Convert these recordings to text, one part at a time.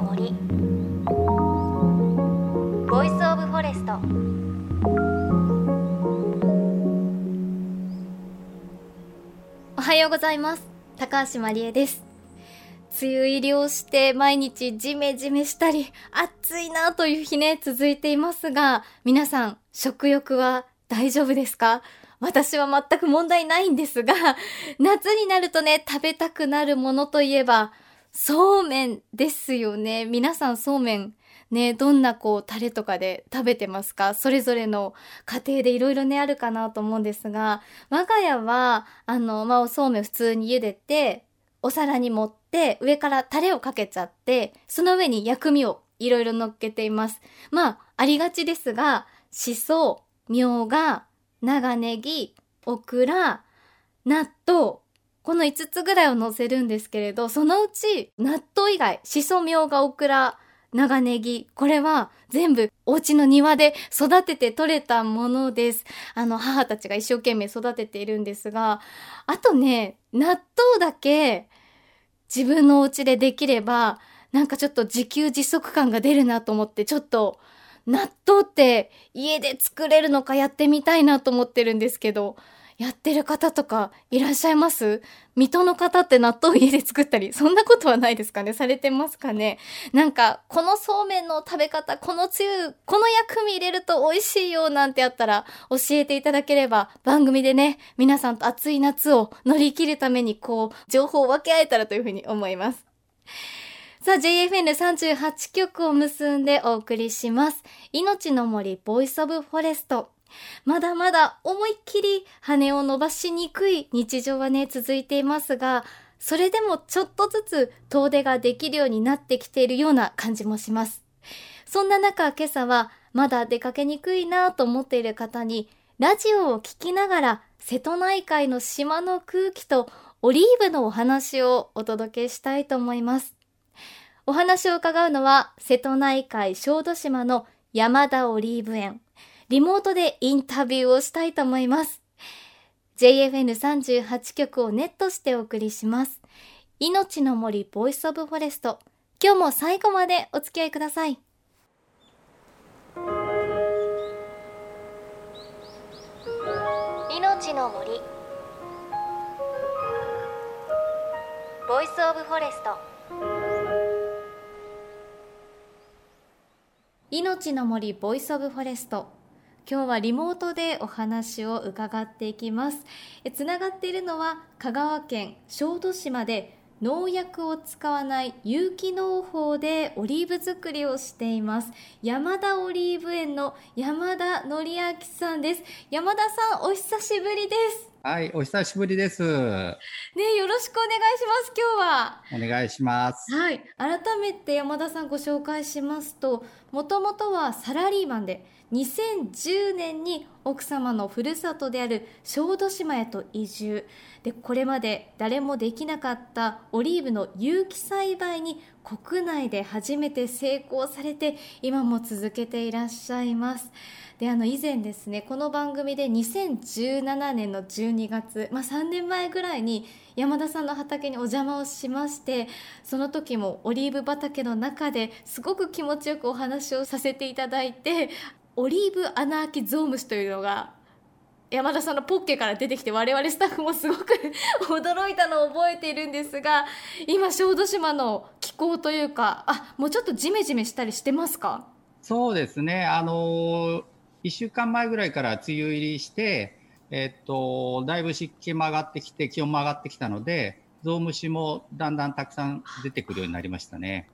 の森。 Voice of Forest おはようございます。高橋真理恵です。梅雨入りをして毎日ジメジメしたり暑いなという日ね続いていますが皆さん食欲は大丈夫ですか？私は全く問題ないんですが、夏になるとね、食べたくなるものといえば、そうめんですよね。皆さんそうめん、ね、どんなこう、タレとかで食べてますか？それぞれの家庭でいろいろね、あるかなと思うんですが、我が家は、あの、まあ、おそうめん普通に茹でて、お皿に盛って、上からタレをかけちゃって、その上に薬味をいろいろ乗っけています。まあ、ありがちですが、しそ、みょうが、長ネギ、オクラ、納豆、この5つぐらいを乗せるんですけれど、そのうち納豆以外、しそみょうがオクラ、長ネギ、これは全部お家の庭で育てて取れたものです。あの、母たちが一生懸命育てているんですが、あとね、納豆だけ自分のお家でできれば、なんかちょっと自給自足感が出るなと思って、ちょっと納豆って家で作れるのかやってみたいなと思ってるんですけど、やってる方とかいらっしゃいます？水戸の方って納豆家で作ったり、そんなことはないですかね？されてますかね？なんか、このそうめんの食べ方、このつゆ、この薬味入れると美味しいよなんてあったら教えていただければ番組でね、皆さんと暑い夏を乗り切るためにこう、情報を分け合えたらというふうに思います。さあ、JFN38 曲を結んでお送りします。命の森 Voice of Forest。まだまだ思いっきり羽を伸ばしにくい日常はね、続いていますが、それでもちょっとずつ遠出ができるようになってきているような感じもします。そんな中、今朝はまだ出かけにくいなと思っている方に、ラジオを聴きながら瀬戸内海の島の空気とオリーブのお話をお届けしたいと思います。お話を伺うのは、瀬戸内海小豆島の山田オリーブ園。リモートでインタビューをしたいと思います。JFN38 曲をネットしてお送りします。命の森 Voice of Forest。今日も最後までお付き合いください。命の森Voice of Forest 命の森 Voice of Forest 今日はリモートでお話を伺っていきます。つながっているのは香川県小豆島で農薬を使わない有機農法でオリーブ作りをしています。山田オリーブ園の山田則明さんです。山田さんお久しぶりです。はい、お久しぶりです。ね、よろしくお願いします。今日は。お願いします。はい、改めて山田さんご紹介しますと、もともとはサラリーマンで、2010年に奥様のふるさとである小豆島へと移住でこれまで誰もできなかったオリーブの有機栽培に国内で初めて成功されて今も続けていらっしゃいますであの以前ですねこの番組で2017年の12月、まあ、3年前ぐらいに山田さんの畑にお邪魔をしましてその時もオリーブ畑の中ですごく気持ちよくお話をさせていただいてオリーブアナアキゾウムシというのが山田さんのポッケから出てきて我々スタッフもすごく 驚いたのを覚えているんですが今小豆島の気候というかあもうちょっとジメジメしたりしてますか？そうですねあの1週間前ぐらいから梅雨入りしてえっとだいぶ湿気も上がってきて気温も上がってきたのでゾウムシもだんだんたくさん出てくるようになりましたね。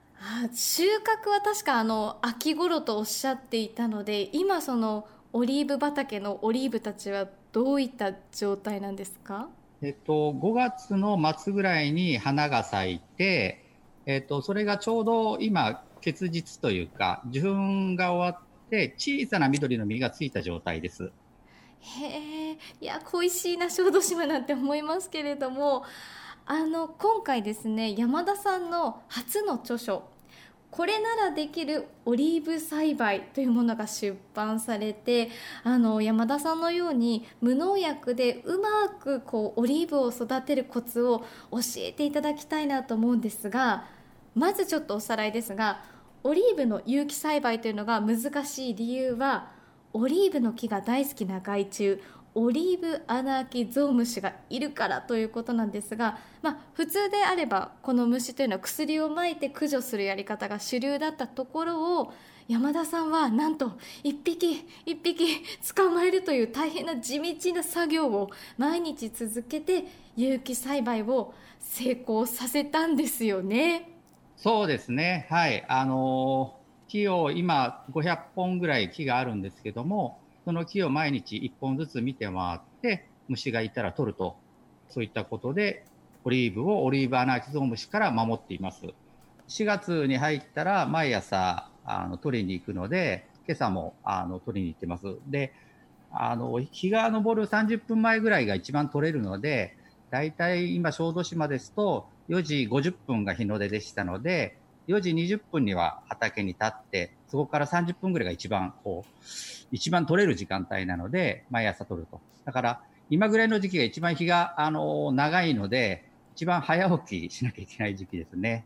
収穫は確かあの秋頃とおっしゃっていたので今そのオリーブ畑のオリーブたちはどういった状態なんですか？えっと、5月の末ぐらいに花が咲いて、えっと、それがちょうど今、結実というか、受粉が終わって、小さな緑の実がついた状態です。へえ、いや、恋しいな小豆島なんて思いますけれども、あの、今回ですね、山田さんの初の著書、これならできるオリーブ栽培というものが出版されてあの山田さんのように無農薬でうまくこうオリーブを育てるコツを教えていただきたいなと思うんですがまずちょっとおさらいですがオリーブの有機栽培というのが難しい理由はオリーブの木が大好きな害虫オリーブアナアキゾウムシがいるからということなんですが、まあ、普通であればこの虫というのは薬をまいて駆除するやり方が主流だったところを山田さんはなんと1匹1匹捕まえるという大変な地道な作業を毎日続けて有機栽培を成功させたんですよね。そうですねはいあの木を今500本ぐらい木があるんですけどもその木を毎日1本ずつ見て回って、虫がいたら取ると、そういったことで、オリーブをオリーブアナキゾウムシから守っています。4月に入ったら毎朝あの取りに行くので、今朝もあの取りに行ってます。で、あの日が昇る30分前ぐらいが一番取れるので、だいたい今、小豆島ですと4時50分が日の出でしたので、4時20分には畑に立って、そこから30分ぐらいが一番、こう、一番取れる時間帯なので、毎朝取ると。だから、今ぐらいの時期が一番日が、あの、長いので、一番早起きしなきゃいけない時期ですね。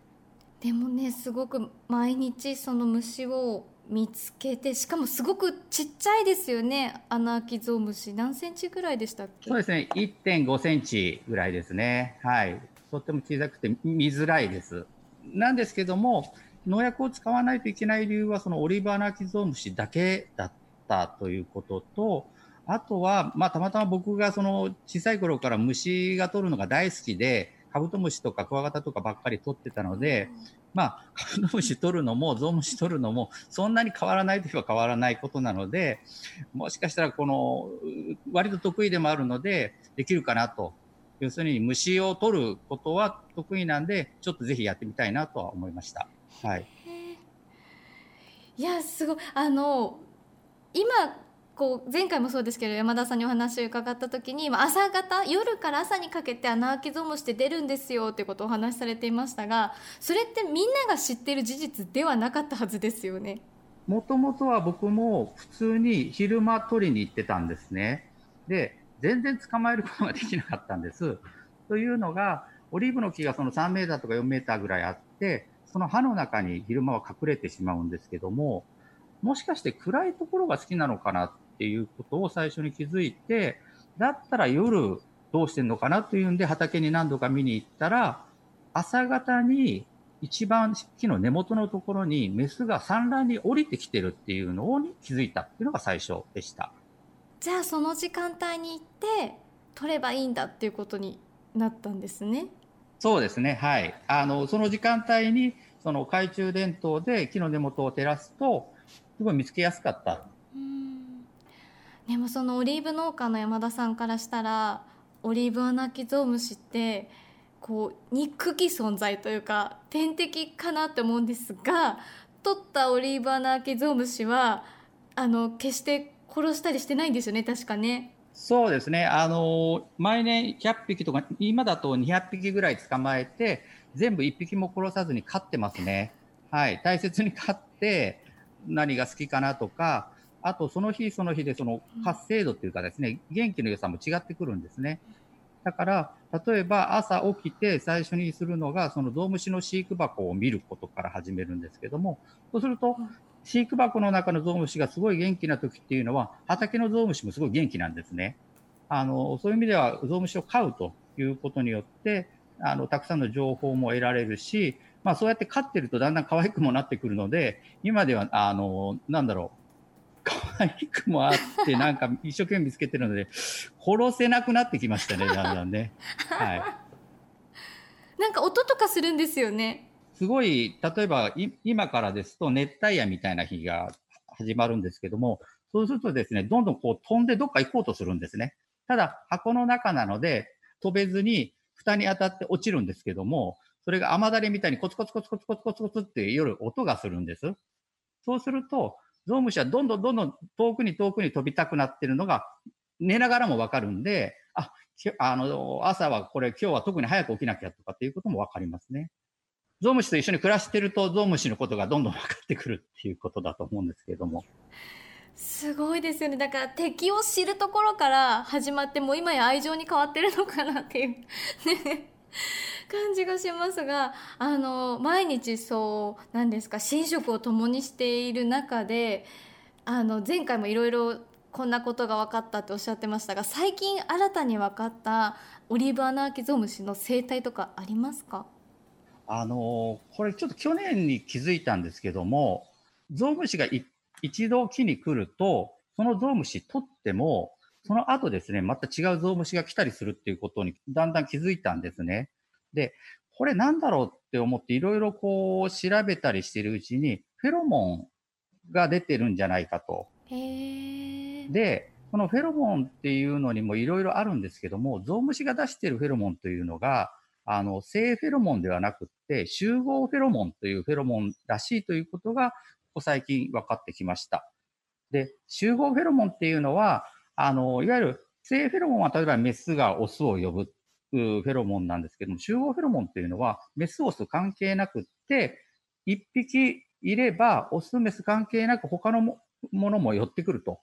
でもね、すごく毎日その虫を見つけて、しかもすごくちっちゃいですよね。アナアキゾウムシ。何センチぐらいでしたっけ？そうですね。1.5センチぐらいですね。はい。とっても小さくて見づらいです。なんですけども、農薬を使わないといけない理由は、そのオリバーナキゾウムシだけだったということと、あとは、まあ、たまたま僕がその小さい頃から虫が取るのが大好きで、カブトムシとかクワガタとかばっかり取ってたので、まあ、カブトムシ取るのもゾウムシ取るのもそんなに変わらないといえば変わらないことなので、もしかしたらこの割と得意でもあるので、できるかなと要するに虫を取ることは得意なんで、ちょっとぜひやってみたいなとは思いました。はい。いや、すごい。あの、今、こう前回もそうですけど山田さんにお話を伺った時に朝方夜から朝にかけて穴あきゾウムシって出るんですよってことをお話しされていましたがそれってみんなが知ってる事実ではなかったはずですよね。もともとは僕も普通に昼間取りに行ってたんですね。で全然捕まえることができなかったんです。というのが、オリーブの木がその3メーターとか4メーターぐらいあって、その葉の中に昼間は隠れてしまうんですけども、もしかして暗いところが好きなのかなっていうことを最初に気づいて、だったら夜どうしてんのかなというんで畑に何度か見に行ったら、朝方に一番木の根元のところにメスが産卵に降りてきてるっていうのに気づいたっていうのが最初でした。じゃあその時間帯に行って取ればいいんだっていうことになったんですね。そうですね。はい。あの、その時間帯に、その懐中電灯で木の根元を照らすと、すごい見つけやすかった。うんでもそのオリーブ農家の山田さんからしたら、オリーブアナキゾウムシって、こう、憎き存在というか、天敵かなって思うんですが、取ったオリーブアナキゾウムシは、あの、決して殺したりしてないんですよね、確かね。そうですね。あの、毎年100匹とか、今だと200匹ぐらい捕まえて、全部1匹も殺さずに飼ってますね。はい。大切に飼って、何が好きかなとか、あとその日その日でその活性度っていうかですね、元気の良さも違ってくるんですね。だから、例えば朝起きて最初にするのが、そのゾウムシの飼育箱を見ることから始めるんですけども、そうすると、飼育箱の中のゾウムシがすごい元気な時っていうのは、畑のゾウムシもすごい元気なんですね。あの、そういう意味では、ゾウムシを飼うということによって、あの、たくさんの情報も得られるし、まあそうやって飼ってるとだんだん可愛くもなってくるので、今では、あの、なんだろう、可愛くもあって、なんか一生懸命見つけてるので、殺せなくなってきましたね、だんだんね。はい。なんか音とかするんですよね。すごい、例えば今からですと熱帯夜みたいな日が始まるんですけども、そうするとですね、どんどんこう飛んでどっか行こうとするんですね。ただ箱の中なので飛べずに蓋に当たって落ちるんですけども、それが雨だれみたいにコツコツコツコツコツコツコツって夜音がするんです。そうすると、ゾウムシはどんどんどんどん遠くに遠くに飛びたくなってるのが寝ながらもわかるんで、あ、あの、朝はこれ今日は特に早く起きなきゃとかっていうこともわかりますね。ゾウムシと一緒に暮らしてるとゾウムシのことがどんどん分かってくるっていうことだと思うんですけれども。すごいですよねだから敵を知るところから始まってもう今や愛情に変わってるのかなっていう 感じがしますがあの毎日そうなんですか寝食を共にしている中であの前回もいろいろこんなことが分かったっておっしゃってましたが最近新たに分かったオリーブアナアキゾウムシの生態とかありますか？あのこれちょっと去年に気づいたんですけどもゾウムシが一度木に来るとそのゾウムシ取ってもその後ですねまた違うゾウムシが来たりするっていうことにだんだん気づいたんですね。でこれなんだろうって思っていろいろこう調べたりしてるうちにフェロモンが出てるんじゃないかと。で、このフェロモンっていうのにもいろいろあるんですけども、ゾウムシが出しているフェロモンというのが、あの、性フェロモンではなくって、集合フェロモンというフェロモンらしいということが、ここ最近分かってきました。で、集合フェロモンっていうのは、あの、いわゆる性フェロモンは例えばメスがオスを呼ぶフェロモンなんですけども、集合フェロモンっていうのは、メスオス関係なくって、一匹いれば、オスメス関係なく他のものも寄ってくると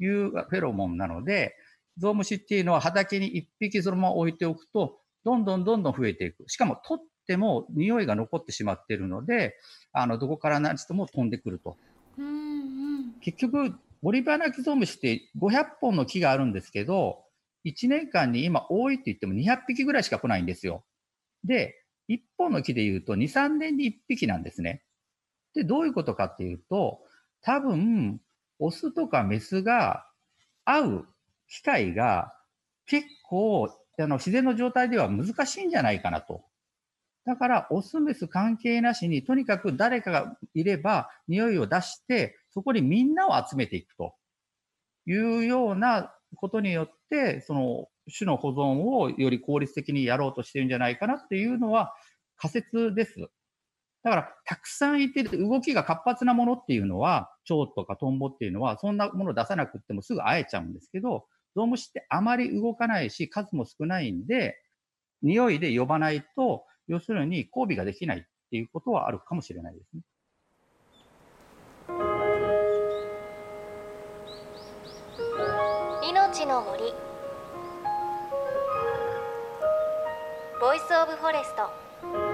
いうフェロモンなので、ゾウムシっていうのは畑に1匹そのまま置いておくと、どんどんどんどん増えていく。しかも取っても匂いが残ってしまっているので、あの、どこから何しても飛んでくると。うんうん、結局、ボリバナキゾウムシって500本の木があるんですけど、1年間に今多いって言っても200匹ぐらいしか来ないんですよ。で、1本の木で言うと2、3年に1匹なんですね。で、どういうことかっていうと、多分、オスとかメスが会う機会が結構、あの、自然の状態では難しいんじゃないかなと。だから、オスメス関係なしに、とにかく誰かがいれば、匂いを出して、そこにみんなを集めていくというようなことによって、その種の保存をより効率的にやろうとしてるんじゃないかなっていうのは仮説です。だから、たくさんいて動きが活発なものっていうのは、蝶とかトンボっていうのは、そんなもの出さなくてもすぐ会えちゃうんですけど、ゾウムシってあまり動かないし、数も少ないんで、匂いで呼ばないと、要するに交尾ができないっていうことはあるかもしれないですね。命の森 Voice of Forest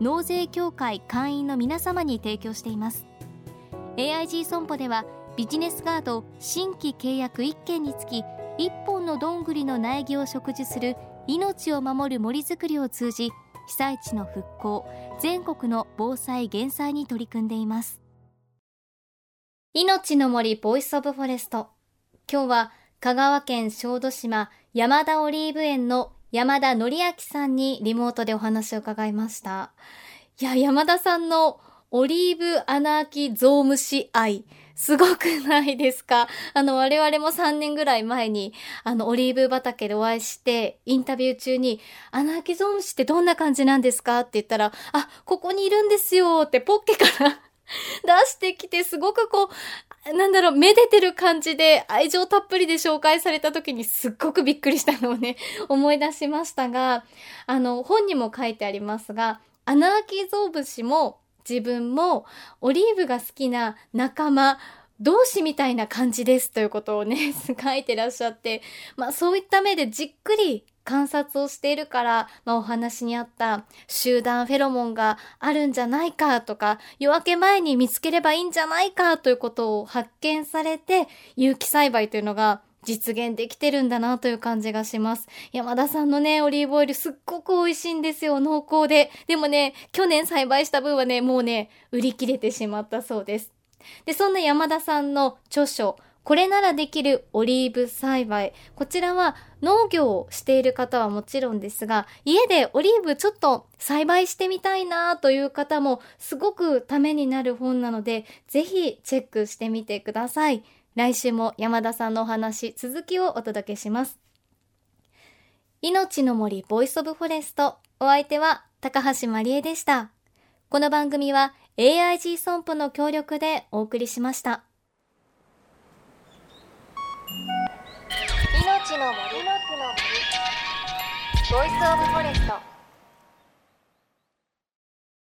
納税協会会員の皆様に提供しています。AIG 損保ではビジネスガード新規契約1件につき1本のどんぐりの苗木を植樹する命を守る森づくりを通じ被災地の復興全国の防災減災に取り組んでいます。命の森ボイスオブフォレスト。今日は香川県小豆島山田オリーブ園の山田則明さんにリモートでお話を伺いました。いや、山田さんのオリーブアナアキゾウムシ愛、すごくないですか？あの、我々も3年ぐらい前に、あの、オリーブ畑でお会いして、インタビュー中に、アナーキゾウムシってどんな感じなんですか？って言ったら、あ、ここにいるんですよってポッケから 出してきて、すごくこう、なんだろう、めでてる感じで愛情たっぷりで紹介された時にすっごくびっくりしたのをね、思い出しましたが、あの、本にも書いてありますが、アナーキゾウムシも自分もオリーブが好きな仲間、同志みたいな感じですということをね、書いてらっしゃって、まあそういった目でじっくり観察をしているから、まあ、お話にあった集団フェロモンがあるんじゃないかとか、夜明け前に見つければいいんじゃないかということを発見されて、有機栽培というのが実現できてるんだなという感じがします。山田さんのね、オリーブオイルすっごく美味しいんですよ、濃厚で。でもね、去年栽培した分はね、もうね、売り切れてしまったそうです。で、そんな山田さんの著書、これならできるオリーブ栽培。こちらは農業をしている方はもちろんですが、家でオリーブちょっと栽培してみたいなという方もすごくためになる本なので、ぜひチェックしてみてください。来週も山田さんのお話、続きをお届けします。命の森ボイスオブフォレスト。お相手は高橋まりえでした。この番組は AIG 損保の協力でお送りしました。の森。ボイスオブフォレスト